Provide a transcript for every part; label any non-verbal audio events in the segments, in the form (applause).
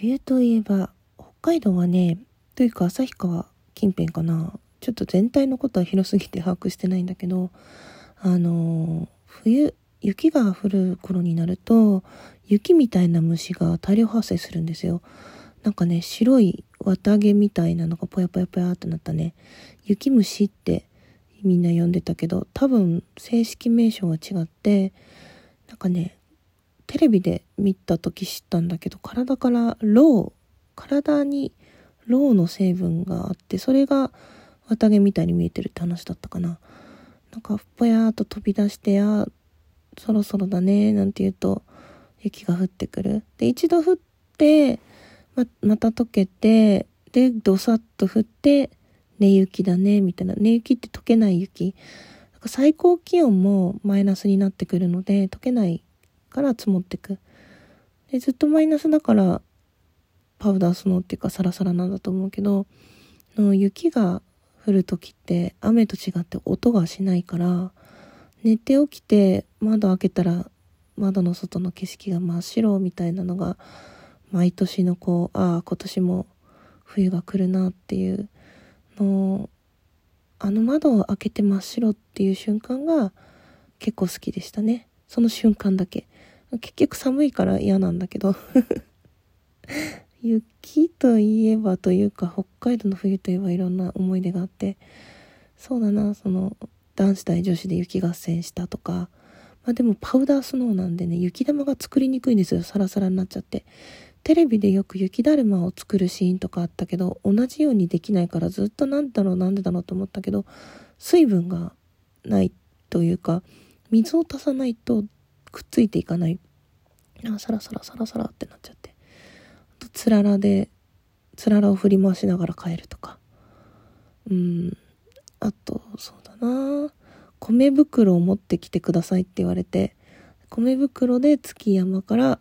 冬といえば、北海道はね、というか旭川近辺かな。ちょっと全体のことは広すぎて (laughs) 把握してないんだけど、あの、冬、雪が降る頃になると、雪みたいな虫が大量発生するんですよ。なんかね、白い綿毛みたいなのがぽやぽやぽやってなったね。雪虫ってみんな呼んでたけど、多分正式名称は違って、なんかね、テレビで見た時知ったんだけど、体からロウ、体にロウの成分があって、それが綿毛みたいに見えてるって話だったかな。なんか、ぽやーっと飛び出して、あ、そろそろだね、なんて言うと、雪が降ってくる。で、一度降って、ま、また溶けて、で、どさっと降って、寝雪だね、みたいな。寝雪って溶けない雪。最高気温もマイナスになってくるので、溶けないから積もってく。で、ずっとマイナスだから、パウダースノーっていうかサラサラなんだと思うけど、の雪が降る時って雨と違って音がしないから、寝て起きて窓開けたら窓の外の景色が真っ白みたいなのが毎年のこうああ今年も冬が来るなっていうのあの窓を開けて真っ白っていう瞬間が結構好きでしたねその瞬間だけ。結局寒いから嫌なんだけど。(laughs) 雪といえばというか北海道の冬といえばいろんな思い出があって。そうだなその男子対女子で雪合戦したとか。まあでもパウダースノーなんでね雪玉が作りにくいんですよ。サラサラになっちゃって。テレビでよく雪だるまを作るシーンとかあったけど同じようにできないからずっとなんだろうなんでだろうと思ったけど水分がないというか水を足さないとくっついていかない。あサラサラサラサラってなっちゃって。あとつららでつららを振り回しながら帰るとか。うん。あとそうだな。米袋を持ってきてくださいって言われて米袋で月山から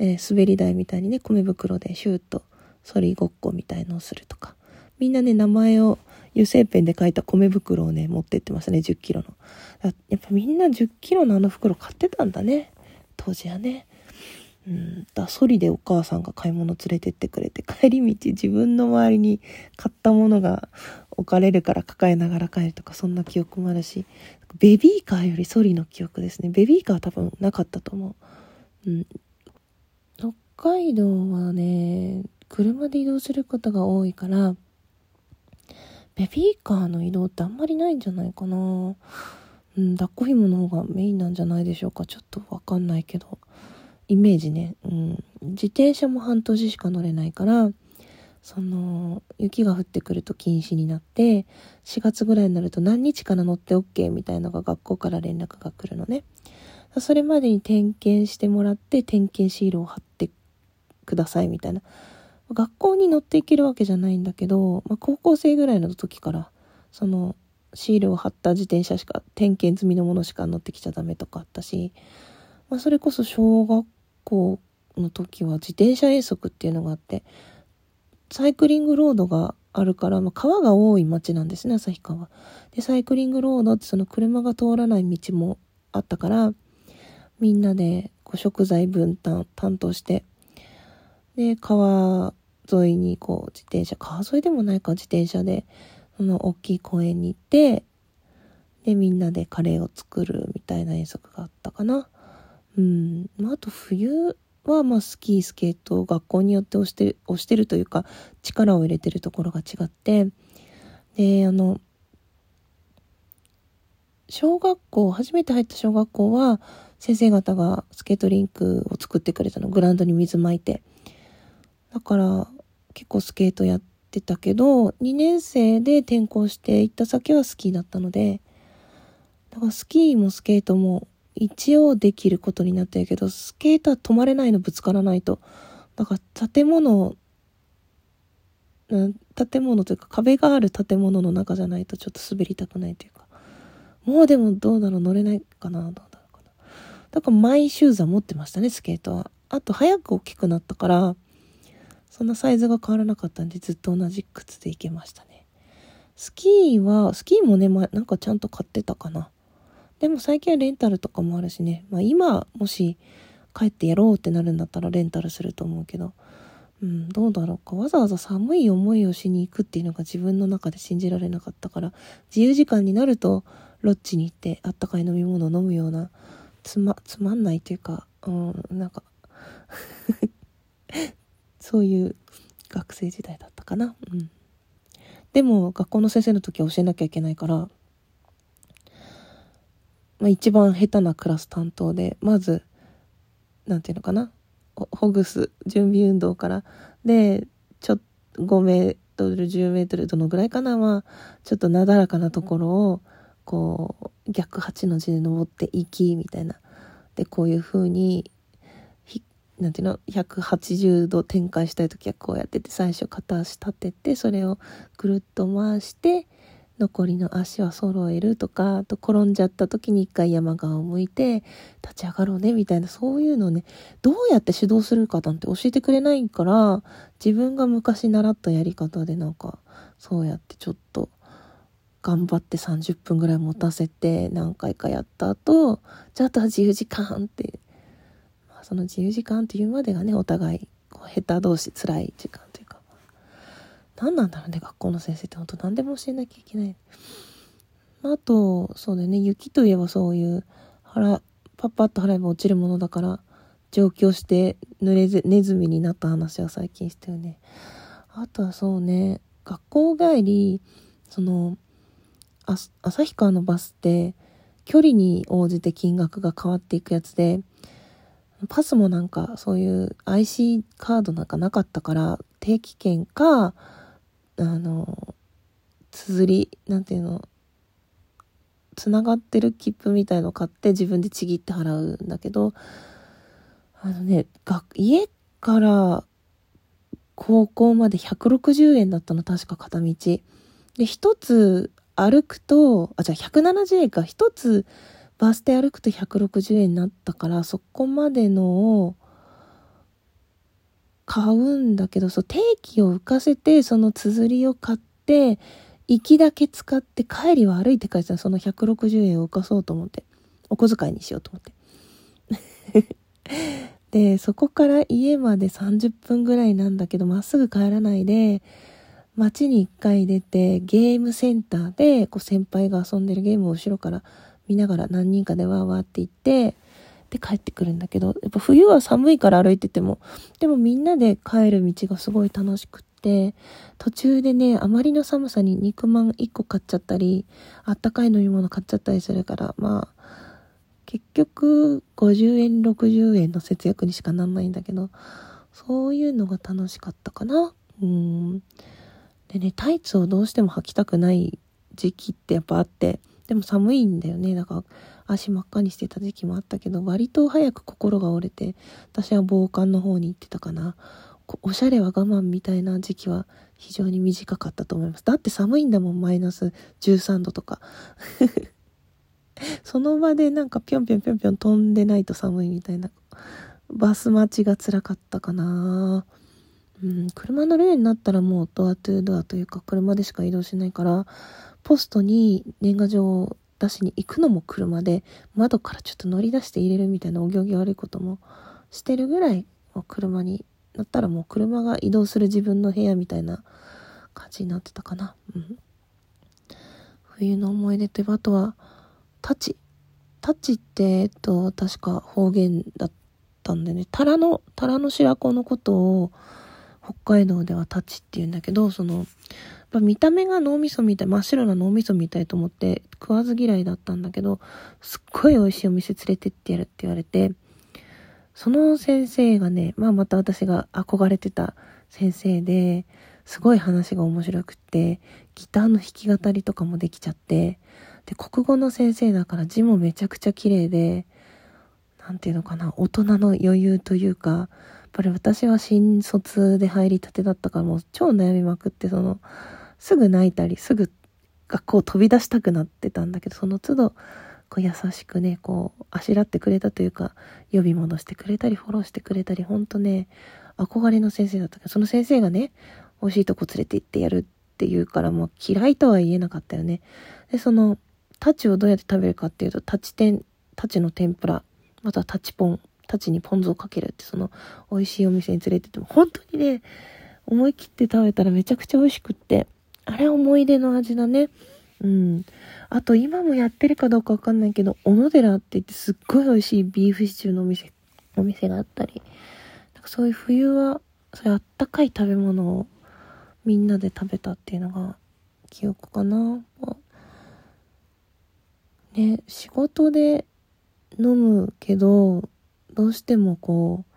えー、滑り台みたいにね、米袋でシューッと反りごっこみたいのをするとか。みんなね、名前を油性ペンで書いた米袋をね、持ってってましたね、10キロの。やっぱみんな10キロのあの袋買ってたんだね。当時はね。うん、だソリでお母さんが買い物連れてってくれて帰り道自分の周りに買ったものが置かれるから抱えながら帰るとかそんな記憶もあるしベビーカーよりソリの記憶ですねベビーカーは多分なかったと思う、うん、北海道はね、車で移動することが多いから、ベビーカーの移動ってあんまりないんじゃないかな。うん、抱っこ紐の方がメインなんじゃないでしょうか。ちょっとわかんないけど。イメージね。うん。自転車も半年しか乗れないから、その、雪が降ってくると禁止になって、4月ぐらいになると何日から乗って OK みたいなのが学校から連絡が来るのね。それまでに点検してもらって、点検シールを貼ってくださいみたいな。学校に乗っていけるわけじゃないんだけど、まあ、高校生ぐらいの時から、その、シールを貼った自転車しか、点検済みのものしか乗ってきちゃダメとかあったし、まあ、それこそ小学校の時は自転車遠足っていうのがあって、サイクリングロードがあるから、まあ、川が多い町なんですね、旭川。で、サイクリングロードってその車が通らない道もあったから、みんなでこう食材分担担当してで、川沿いにこう自転車、川沿いでもないか自転車で、その大きい公園に行って、で、みんなでカレーを作るみたいな遠足があったかな。うん。まあ、あと冬は、まあ、スキー、スケート、学校によって押して、押してるというか、力を入れてるところが違って、で、あの、小学校、初めて入った小学校は、先生方がスケートリンクを作ってくれたの、グラウンドに水まいて。だから結構スケートやってたけど、2年生で転校して行った先はスキーだったので、だからスキーもスケートも一応できることになってるけど、スケートは止まれないのぶつからないと。だから建物、建物というか壁がある建物の中じゃないとちょっと滑りたくないというか。もうでもどうだろう乗れないかなどうだろうかな。だからマイシューズは持ってましたね、スケートは。あと早く大きくなったから、そんなサイズが変わらなかったんでずっと同じ靴で行けましたね。スキーは、スキーもね、ま、なんかちゃんと買ってたかな。でも最近はレンタルとかもあるしね。まあ今、もし帰ってやろうってなるんだったらレンタルすると思うけど。うん、どうだろうか。わざわざ寒い思いをしに行くっていうのが自分の中で信じられなかったから、自由時間になると、ロッジに行ってあったかい飲み物を飲むような、つま、つまんないというか、うん、なんかそういう学生時代だったかな。うん。でも、学校の先生の時は教えなきゃいけないから、まあ、一番下手なクラス担当で、まず、なんていうのかな。ほぐす準備運動からでちょっと5メートル10メートルどのぐらいかなはちょっとなだらかなところをこう逆8の字で登っていきみたいなでこういう風になんていうの？180度展開したい時はこうやってて最初片足立ててそれをぐるっと回して残りの足は揃えるとか、あと転んじゃった時に一回山側を向いて立ち上がろうねみたいな、そういうのをね、どうやって指導するかなんて教えてくれないから、自分が昔習ったやり方でなんか、そうやってちょっと、頑張って30分ぐらい持たせて何回かやった後、じゃああとは自由時間って、その自由時間っていうまでがね、お互い、こう下手同士辛い時間というか何なんだろうね、学校の先生って本当何でも教えなきゃいけない。あと、そうだよね、雪といえばそういう、腹、パッパッと払えば落ちるものだから、上京して濡れず、ネズミになった話は最近したよね。あとはそうね、学校帰り、その、あ旭川のバスって、距離に応じて金額が変わっていくやつで、パスもなんかそういう IC カードなんかなかったから定期券かあの綴りなんていうのつながってる切符みたいの買って自分でちぎって払うんだけどあのね家から高校まで160円だったの確か片道。で一つ歩くとあじゃあ170円か。一つバス停歩くと160円になったからそこまでのを買うんだけど、そう、定期を浮かせて、その綴りを買って、行きだけ使って帰りは歩いて帰ってたその160円を浮かそうと思って。お小遣いにしようと思って。(laughs) で、そこから家まで30分ぐらいなんだけど、まっすぐ帰らないで、街に一回出て、ゲームセンターで、こう先輩が遊んでるゲームを後ろから見ながら何人かでわーわーって行って、で帰ってくるんだけど、やっぱ冬は寒いから歩いてても、でもみんなで帰る道がすごい楽しくって、途中でね、あまりの寒さに肉まん1個買っちゃったり、あったかい飲み物買っちゃったりするから、まあ、結局50円、60円の節約にしかなんないんだけど、そういうのが楽しかったかな。うん。でね、タイツをどうしても履きたくない時期ってやっぱあって、でも寒いんだよね。だから足真っ赤にしてた時期もあったけど、割と早く心が折れて、私は防寒の方に行ってたかな。おしゃれは我慢みたいな時期は非常に短かったと思います。だって寒いんだもん、マイナス13度とか。(laughs) その場でなんかぴょんぴょんぴょんぴょん飛んでないと寒いみたいな。バス待ちが辛かったかな。うん、車乗るようになったらもうドアトゥードアというか車でしか移動しないから、ポストに年賀状を出しに行くのも車で窓からちょっと乗り出して入れるみたいなお行儀悪いこともしてるぐらいもう車になったらもう車が移動する自分の部屋みたいな感じになってたかな。うん、冬の思い出といえばあとはタチ。タチって、えっと、確か方言だったんでね、タラの、タラの白子のことを北海道ではタチって言うんだけど、その、ぱ見た目が脳みそみたい、真っ白な脳みそみたいと思って食わず嫌いだったんだけど、すっごい美味しいお店連れてってやるって言われて、その先生がね、まあまた私が憧れてた先生で、すごい話が面白くって、ギターの弾き語りとかもできちゃって、で、国語の先生だから字もめちゃくちゃ綺麗で、なんていうのかな、大人の余裕というか、やっぱり私は新卒で入りたてだったからもう超悩みまくって、その、すぐ泣いたり、すぐ学校飛び出したくなってたんだけど、その都度、こう優しくね、こう、あしらってくれたというか、呼び戻してくれたり、フォローしてくれたり、ほんとね、憧れの先生だったけど、その先生がね、美味しいとこ連れて行ってやるって言うからもう嫌いとは言えなかったよね。で、その、タチをどうやって食べるかっていうと、タチ天、タチの天ぷら、またはタチポン、たちにポン酢をかけるって、その、美味しいお店に連れてっても、本当にね、思い切って食べたらめちゃくちゃ美味しくって、あれ思い出の味だね。うん。あと今もやってるかどうかわかんないけど、小野寺って言ってすっごい美味しいビーフシチューのお店、お店があったり、なんかそういう冬は、そういうあったかい食べ物をみんなで食べたっていうのが記憶かな。ね、仕事で飲むけど、どうしてもこう、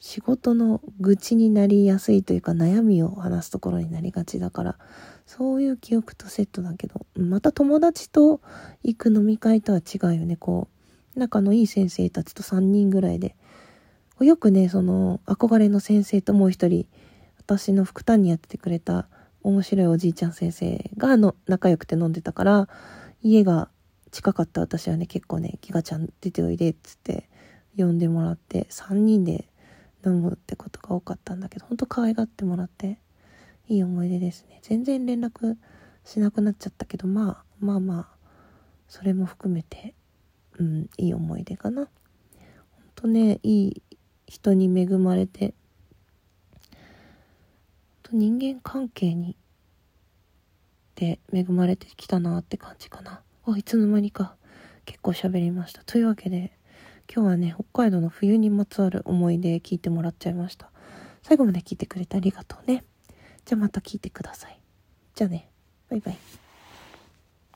仕事の愚痴になりやすいというか悩みを話すところになりがちだから、そういう記憶とセットだけど、また友達と行く飲み会とは違うよね、こう、仲のいい先生たちと3人ぐらいで、よくね、その、憧れの先生ともう一人、私の副担にやっててくれた面白いおじいちゃん先生がの仲良くて飲んでたから、家が近かった私はね、結構ね、ギガちゃん出ておいでっつって呼んでもらって、3人で飲むってことが多かったんだけど、ほんと可愛がってもらって、いい思い出ですね。全然連絡しなくなっちゃったけど、まあ、まあまあ、それも含めて、うん、いい思い出かな。ほんとね、いい人に恵まれて、と人間関係に、で恵まれてきたなって感じかな。あ、いつの間にか結構喋りました。というわけで、今日はね、北海道の冬にまつわる思い出聞いてもらっちゃいました。最後まで聞いてくれてありがとうね。じゃあまた聞いてください。じゃあね、バイバイ。